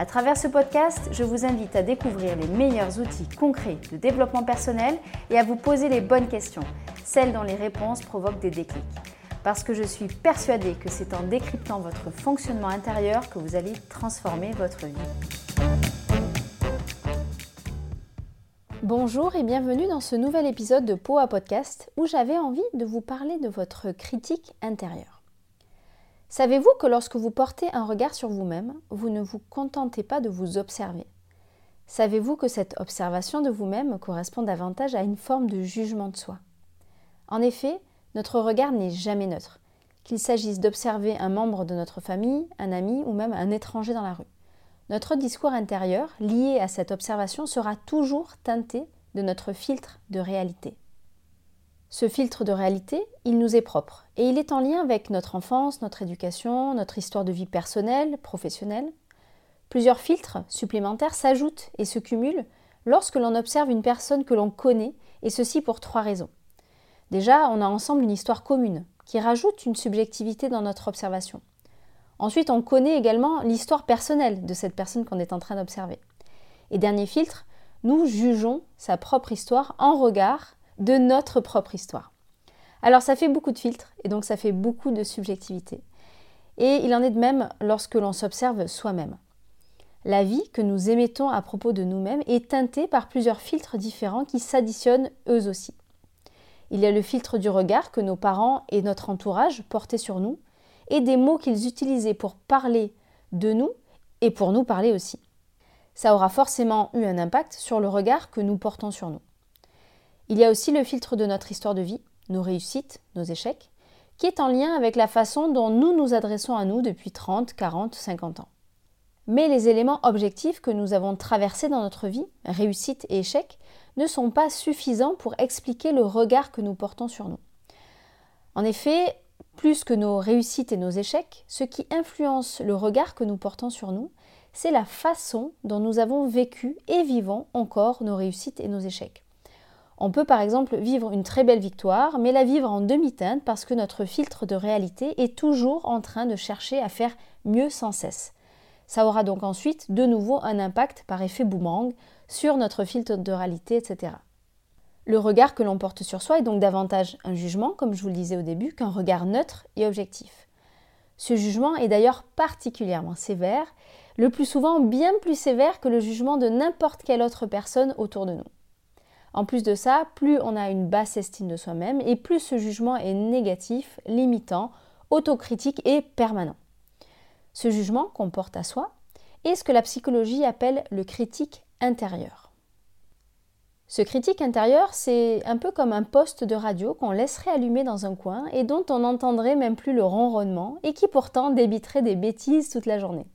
À travers ce podcast, je vous invite à découvrir les meilleurs outils concrets de développement personnel et à vous poser les bonnes questions, celles dont les réponses provoquent des déclics. Parce que je suis persuadée que c'est en décryptant votre fonctionnement intérieur que vous allez transformer votre vie. Bonjour et bienvenue dans ce nouvel épisode de Poa Podcast où j'avais envie de vous parler de votre critique intérieure. Savez-vous que lorsque vous portez un regard sur vous-même, vous ne vous contentez pas de vous observer? Savez-vous que cette observation de vous-même correspond davantage à une forme de jugement de soi? En effet, notre regard n'est jamais neutre, qu'il s'agisse d'observer un membre de notre famille, un ami ou même un étranger dans la rue. Notre discours intérieur, lié à cette observation, sera toujours teinté de notre filtre de réalité. Ce filtre de réalité, il nous est propre et il est en lien avec notre enfance, notre éducation, notre histoire de vie personnelle, professionnelle. Plusieurs filtres supplémentaires s'ajoutent et se cumulent lorsque l'on observe une personne que l'on connaît, et ceci pour trois raisons. Déjà, on a ensemble une histoire commune qui rajoute une subjectivité dans notre observation. Ensuite, on connaît également l'histoire personnelle de cette personne qu'on est en train d'observer. Et dernier filtre, nous jugeons sa propre histoire en regard de notre propre histoire. Alors ça fait beaucoup de filtres et donc ça fait beaucoup de subjectivité. Et il en est de même lorsque l'on s'observe soi-même. La vie que nous émettons à propos de nous-mêmes est teintée par plusieurs filtres différents qui s'additionnent eux aussi. Il y a le filtre du regard que nos parents et notre entourage portaient sur nous, et des mots qu'ils utilisaient pour parler de nous et pour nous parler aussi. Ça aura forcément eu un impact sur le regard que nous portons sur nous. Il y a aussi le filtre de notre histoire de vie, nos réussites, nos échecs, qui est en lien avec la façon dont nous nous adressons à nous depuis 30, 40, 50 ans. Mais les éléments objectifs que nous avons traversés dans notre vie, réussites et échecs, ne sont pas suffisants pour expliquer le regard que nous portons sur nous. En effet, plus que nos réussites et nos échecs, ce qui influence le regard que nous portons sur nous, c'est la façon dont nous avons vécu et vivons encore nos réussites et nos échecs. On peut par exemple vivre une très belle victoire, mais la vivre en demi-teinte parce que notre filtre de réalité est toujours en train de chercher à faire mieux sans cesse. Ça aura donc ensuite de nouveau un impact par effet boomerang sur notre filtre de réalité, etc. Le regard que l'on porte sur soi est donc davantage un jugement, comme je vous le disais au début, qu'un regard neutre et objectif. Ce jugement est d'ailleurs particulièrement sévère, le plus souvent bien plus sévère que le jugement de n'importe quelle autre personne autour de nous. En plus de ça, plus on a une basse estime de soi-même et plus ce jugement est négatif, limitant, autocritique et permanent. Ce jugement qu'on porte à soi est ce que la psychologie appelle le critique intérieur. Ce critique intérieur, c'est un peu comme un poste de radio qu'on laisserait allumer dans un coin et dont on n'entendrait même plus le ronronnement et qui pourtant débiterait des bêtises toute la journée.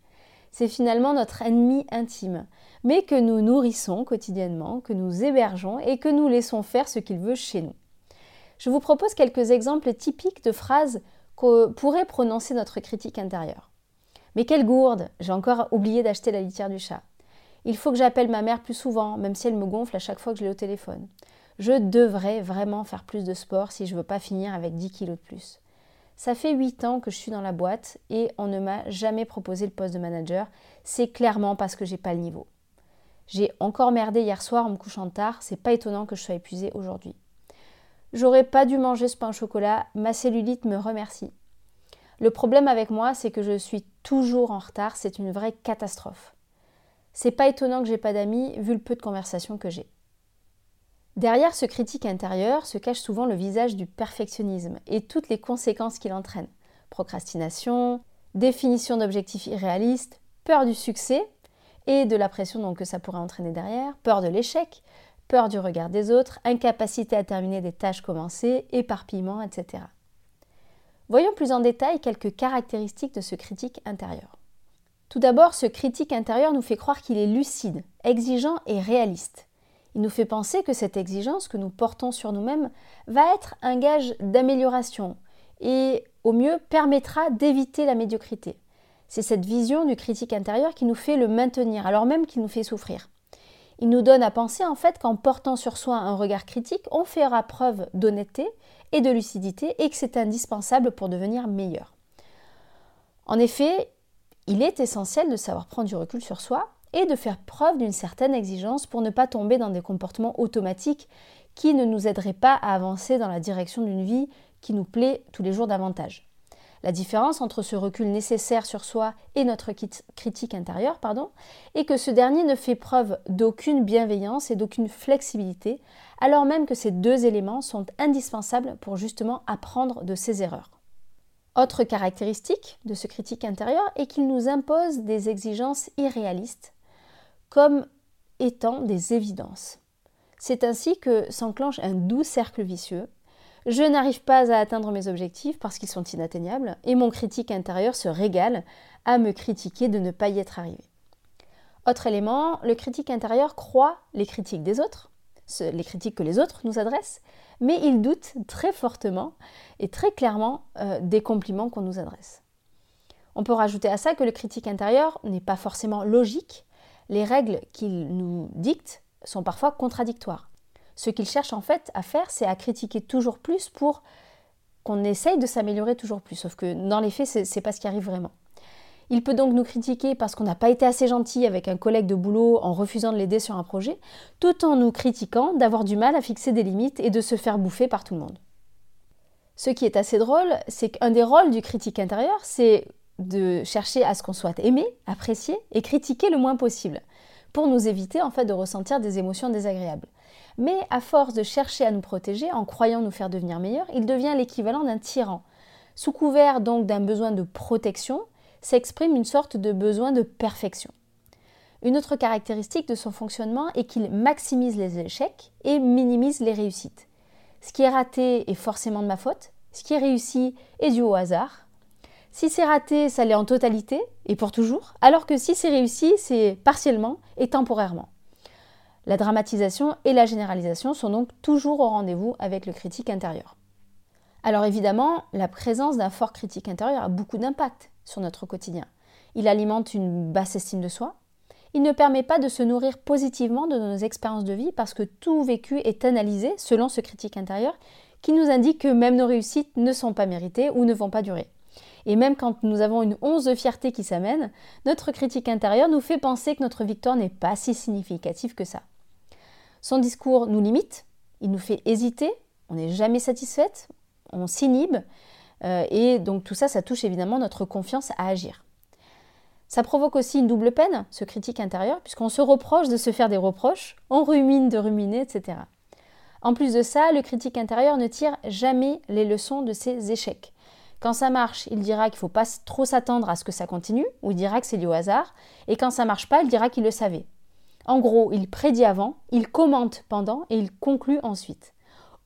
C'est finalement notre ennemi intime, mais que nous nourrissons quotidiennement, que nous hébergeons et que nous laissons faire ce qu'il veut chez nous. Je vous propose quelques exemples typiques de phrases que pourrait prononcer notre critique intérieure. Mais quelle gourde J'ai encore oublié d'acheter la litière du chat. Il faut que j'appelle ma mère plus souvent, même si elle me gonfle à chaque fois que je l'ai au téléphone. Je devrais vraiment faire plus de sport si je ne veux pas finir avec 10 kilos de plus. Ça fait 8 ans que je suis dans la boîte et on ne m'a jamais proposé le poste de manager. C'est clairement parce que j'ai pas le niveau. J'ai encore merdé hier soir en me couchant tard, c'est pas étonnant que je sois épuisée aujourd'hui. J'aurais pas dû manger ce pain au chocolat, ma cellulite me remercie. Le problème avec moi, c'est que je suis toujours en retard, c'est une vraie catastrophe. C'est pas étonnant que j'ai pas d'amis vu le peu de conversations que j'ai. Derrière ce critique intérieur se cache souvent le visage du perfectionnisme et toutes les conséquences qu'il entraîne. Procrastination, définition d'objectifs irréalistes, peur du succès et de la pression que ça pourrait entraîner derrière, peur de l'échec, peur du regard des autres, incapacité à terminer des tâches commencées, éparpillement, etc. Voyons plus en détail quelques caractéristiques de ce critique intérieur. Tout d'abord, ce critique intérieur nous fait croire qu'il est lucide, exigeant et réaliste. Il nous fait penser que cette exigence que nous portons sur nous-mêmes va être un gage d'amélioration et au mieux permettra d'éviter la médiocrité. C'est cette vision du critique intérieur qui nous fait le maintenir alors même qu'il nous fait souffrir. Il nous donne à penser en fait qu'en portant sur soi un regard critique, on fera preuve d'honnêteté et de lucidité et que c'est indispensable pour devenir meilleur. En effet, il est essentiel de savoir prendre du recul sur soi et de faire preuve d'une certaine exigence pour ne pas tomber dans des comportements automatiques qui ne nous aideraient pas à avancer dans la direction d'une vie qui nous plaît tous les jours davantage. La différence entre ce recul nécessaire sur soi et notre critique intérieure pardon, est que ce dernier ne fait preuve d'aucune bienveillance et d'aucune flexibilité, alors même que ces deux éléments sont indispensables pour justement apprendre de ses erreurs. Autre caractéristique de ce critique intérieur est qu'il nous impose des exigences irréalistes comme étant des évidences. C'est ainsi que s'enclenche un doux cercle vicieux. Je n'arrive pas à atteindre mes objectifs parce qu'ils sont inatteignables et mon critique intérieur se régale à me critiquer de ne pas y être arrivé. Autre élément, le critique intérieur croit les critiques des autres, les critiques que les autres nous adressent, mais il doute très fortement et très clairement euh, des compliments qu'on nous adresse. On peut rajouter à ça que le critique intérieur n'est pas forcément logique, les règles qu'il nous dicte sont parfois contradictoires. Ce qu'il cherche en fait à faire, c'est à critiquer toujours plus pour qu'on essaye de s'améliorer toujours plus. Sauf que dans les faits, c'est pas ce qui arrive vraiment. Il peut donc nous critiquer parce qu'on n'a pas été assez gentil avec un collègue de boulot en refusant de l'aider sur un projet, tout en nous critiquant d'avoir du mal à fixer des limites et de se faire bouffer par tout le monde. Ce qui est assez drôle, c'est qu'un des rôles du critique intérieur, c'est de chercher à ce qu'on soit aimé, apprécié et critiqué le moins possible, pour nous éviter en fait de ressentir des émotions désagréables. Mais à force de chercher à nous protéger en croyant nous faire devenir meilleurs, il devient l'équivalent d'un tyran. Sous couvert donc d'un besoin de protection, s'exprime une sorte de besoin de perfection. Une autre caractéristique de son fonctionnement est qu'il maximise les échecs et minimise les réussites. Ce qui est raté est forcément de ma faute, ce qui est réussi est dû au hasard, si c'est raté, ça l'est en totalité et pour toujours, alors que si c'est réussi, c'est partiellement et temporairement. La dramatisation et la généralisation sont donc toujours au rendez-vous avec le critique intérieur. Alors évidemment, la présence d'un fort critique intérieur a beaucoup d'impact sur notre quotidien. Il alimente une basse estime de soi. Il ne permet pas de se nourrir positivement de nos expériences de vie parce que tout vécu est analysé selon ce critique intérieur qui nous indique que même nos réussites ne sont pas méritées ou ne vont pas durer. Et même quand nous avons une once de fierté qui s'amène, notre critique intérieure nous fait penser que notre victoire n'est pas si significative que ça. Son discours nous limite, il nous fait hésiter, on n'est jamais satisfaite, on s'inhibe, euh, et donc tout ça, ça touche évidemment notre confiance à agir. Ça provoque aussi une double peine, ce critique intérieur, puisqu'on se reproche de se faire des reproches, on rumine de ruminer, etc. En plus de ça, le critique intérieur ne tire jamais les leçons de ses échecs. Quand ça marche, il dira qu'il ne faut pas trop s'attendre à ce que ça continue, ou il dira que c'est lié au hasard. Et quand ça marche pas, il dira qu'il le savait. En gros, il prédit avant, il commente pendant et il conclut ensuite.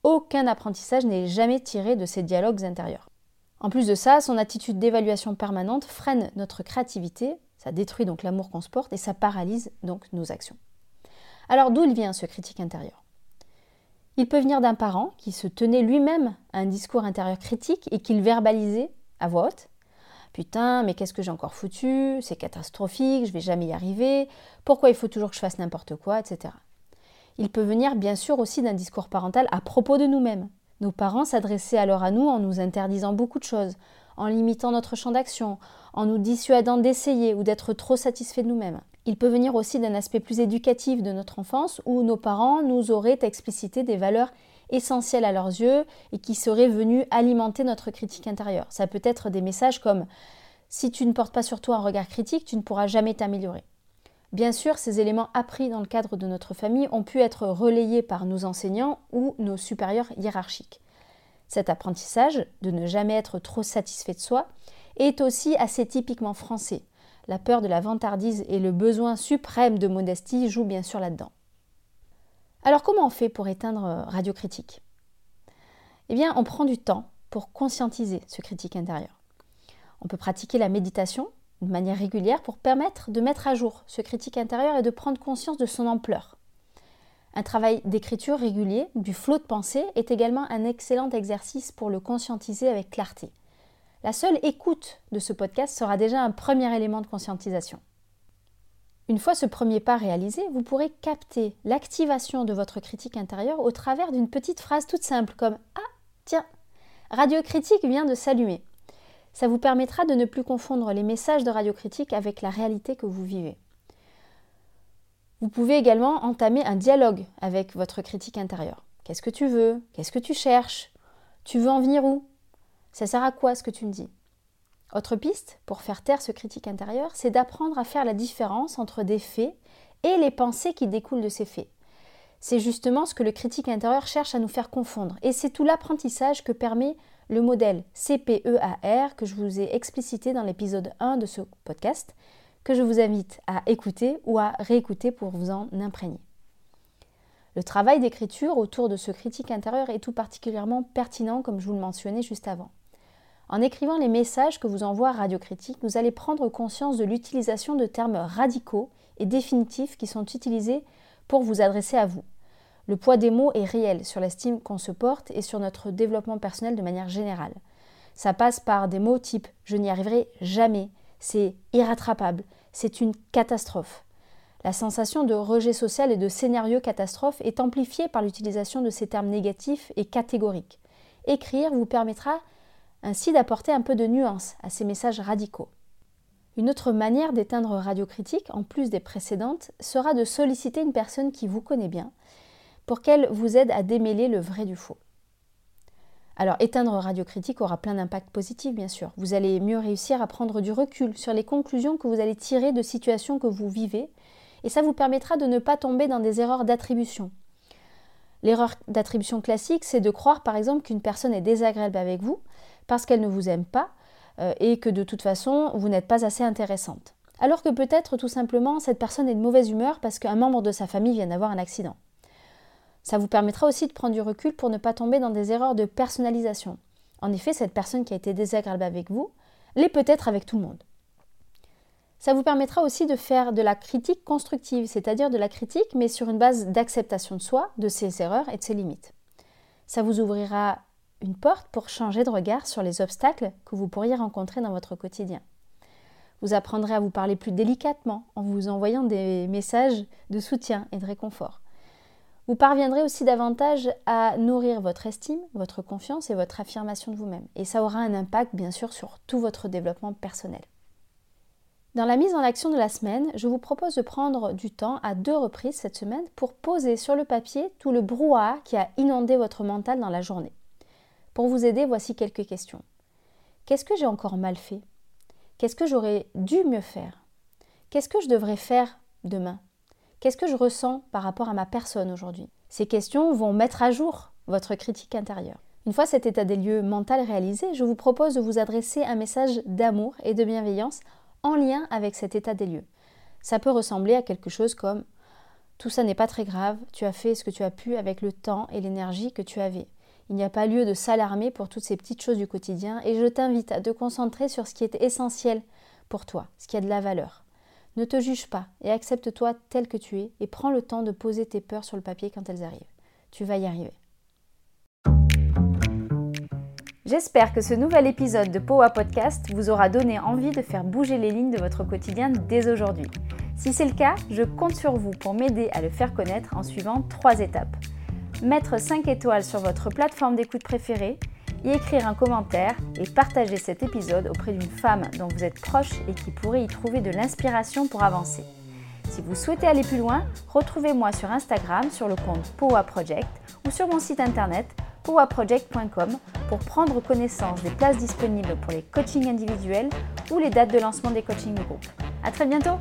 Aucun apprentissage n'est jamais tiré de ces dialogues intérieurs. En plus de ça, son attitude d'évaluation permanente freine notre créativité, ça détruit donc l'amour qu'on se porte et ça paralyse donc nos actions. Alors d'où il vient ce critique intérieur? Il peut venir d'un parent qui se tenait lui-même à un discours intérieur critique et qu'il verbalisait à voix haute. Putain, mais qu'est-ce que j'ai encore foutu? C'est catastrophique, je vais jamais y arriver. Pourquoi il faut toujours que je fasse n'importe quoi, etc. Il peut venir bien sûr aussi d'un discours parental à propos de nous-mêmes. Nos parents s'adressaient alors à nous en nous interdisant beaucoup de choses, en limitant notre champ d'action, en nous dissuadant d'essayer ou d'être trop satisfaits de nous-mêmes. Il peut venir aussi d'un aspect plus éducatif de notre enfance où nos parents nous auraient explicité des valeurs essentielles à leurs yeux et qui seraient venues alimenter notre critique intérieure. Ça peut être des messages comme si tu ne portes pas sur toi un regard critique, tu ne pourras jamais t'améliorer. Bien sûr, ces éléments appris dans le cadre de notre famille ont pu être relayés par nos enseignants ou nos supérieurs hiérarchiques. Cet apprentissage, de ne jamais être trop satisfait de soi, est aussi assez typiquement français. La peur de la vantardise et le besoin suprême de modestie jouent bien sûr là-dedans. Alors comment on fait pour éteindre euh, Radio Critique? Eh bien, on prend du temps pour conscientiser ce critique intérieur. On peut pratiquer la méditation de manière régulière pour permettre de mettre à jour ce critique intérieur et de prendre conscience de son ampleur. Un travail d'écriture régulier, du flot de pensée, est également un excellent exercice pour le conscientiser avec clarté. La seule écoute de ce podcast sera déjà un premier élément de conscientisation. Une fois ce premier pas réalisé, vous pourrez capter l'activation de votre critique intérieure au travers d'une petite phrase toute simple comme Ah, tiens, Radio Critique vient de s'allumer. Ça vous permettra de ne plus confondre les messages de Radio Critique avec la réalité que vous vivez. Vous pouvez également entamer un dialogue avec votre critique intérieure. Qu'est-ce que tu veux? Qu'est-ce que tu cherches? Tu veux en venir où? Ça sert à quoi ce que tu me dis? Autre piste pour faire taire ce critique intérieur, c'est d'apprendre à faire la différence entre des faits et les pensées qui découlent de ces faits. C'est justement ce que le critique intérieur cherche à nous faire confondre. Et c'est tout l'apprentissage que permet le modèle CPEAR que je vous ai explicité dans l'épisode 1 de ce podcast, que je vous invite à écouter ou à réécouter pour vous en imprégner. Le travail d'écriture autour de ce critique intérieur est tout particulièrement pertinent, comme je vous le mentionnais juste avant. En écrivant les messages que vous envoie Radio Critique, vous allez prendre conscience de l'utilisation de termes radicaux et définitifs qui sont utilisés pour vous adresser à vous. Le poids des mots est réel sur l'estime qu'on se porte et sur notre développement personnel de manière générale. Ça passe par des mots type je n'y arriverai jamais, c'est irrattrapable, c'est une catastrophe. La sensation de rejet social et de scénario catastrophe est amplifiée par l'utilisation de ces termes négatifs et catégoriques. Écrire vous permettra ainsi d'apporter un peu de nuance à ces messages radicaux. Une autre manière d'éteindre radiocritique, en plus des précédentes, sera de solliciter une personne qui vous connaît bien, pour qu'elle vous aide à démêler le vrai du faux. Alors, éteindre radiocritique aura plein d'impacts positifs, bien sûr. Vous allez mieux réussir à prendre du recul sur les conclusions que vous allez tirer de situations que vous vivez, et ça vous permettra de ne pas tomber dans des erreurs d'attribution. L'erreur d'attribution classique, c'est de croire par exemple qu'une personne est désagréable avec vous, parce qu'elle ne vous aime pas euh, et que de toute façon, vous n'êtes pas assez intéressante. Alors que peut-être tout simplement, cette personne est de mauvaise humeur parce qu'un membre de sa famille vient d'avoir un accident. Ça vous permettra aussi de prendre du recul pour ne pas tomber dans des erreurs de personnalisation. En effet, cette personne qui a été désagréable avec vous l'est peut-être avec tout le monde. Ça vous permettra aussi de faire de la critique constructive, c'est-à-dire de la critique mais sur une base d'acceptation de soi, de ses erreurs et de ses limites. Ça vous ouvrira une porte pour changer de regard sur les obstacles que vous pourriez rencontrer dans votre quotidien. Vous apprendrez à vous parler plus délicatement en vous envoyant des messages de soutien et de réconfort. Vous parviendrez aussi davantage à nourrir votre estime, votre confiance et votre affirmation de vous-même. Et ça aura un impact bien sûr sur tout votre développement personnel. Dans la mise en action de la semaine, je vous propose de prendre du temps à deux reprises cette semaine pour poser sur le papier tout le brouhaha qui a inondé votre mental dans la journée. Pour vous aider, voici quelques questions. Qu'est-ce que j'ai encore mal fait? Qu'est-ce que j'aurais dû mieux faire? Qu'est-ce que je devrais faire demain? Qu'est-ce que je ressens par rapport à ma personne aujourd'hui? Ces questions vont mettre à jour votre critique intérieure. Une fois cet état des lieux mental réalisé, je vous propose de vous adresser un message d'amour et de bienveillance en lien avec cet état des lieux. Ça peut ressembler à quelque chose comme Tout ça n'est pas très grave, tu as fait ce que tu as pu avec le temps et l'énergie que tu avais. Il n'y a pas lieu de s'alarmer pour toutes ces petites choses du quotidien et je t'invite à te concentrer sur ce qui est essentiel pour toi, ce qui a de la valeur. Ne te juge pas et accepte-toi tel que tu es et prends le temps de poser tes peurs sur le papier quand elles arrivent. Tu vas y arriver. J'espère que ce nouvel épisode de Powa Podcast vous aura donné envie de faire bouger les lignes de votre quotidien dès aujourd'hui. Si c'est le cas, je compte sur vous pour m'aider à le faire connaître en suivant trois étapes mettre 5 étoiles sur votre plateforme d'écoute préférée, y écrire un commentaire et partager cet épisode auprès d'une femme dont vous êtes proche et qui pourrait y trouver de l'inspiration pour avancer. Si vous souhaitez aller plus loin, retrouvez-moi sur Instagram sur le compte Powa Project ou sur mon site internet powaproject.com pour prendre connaissance des places disponibles pour les coachings individuels ou les dates de lancement des coachings de groupe. À très bientôt!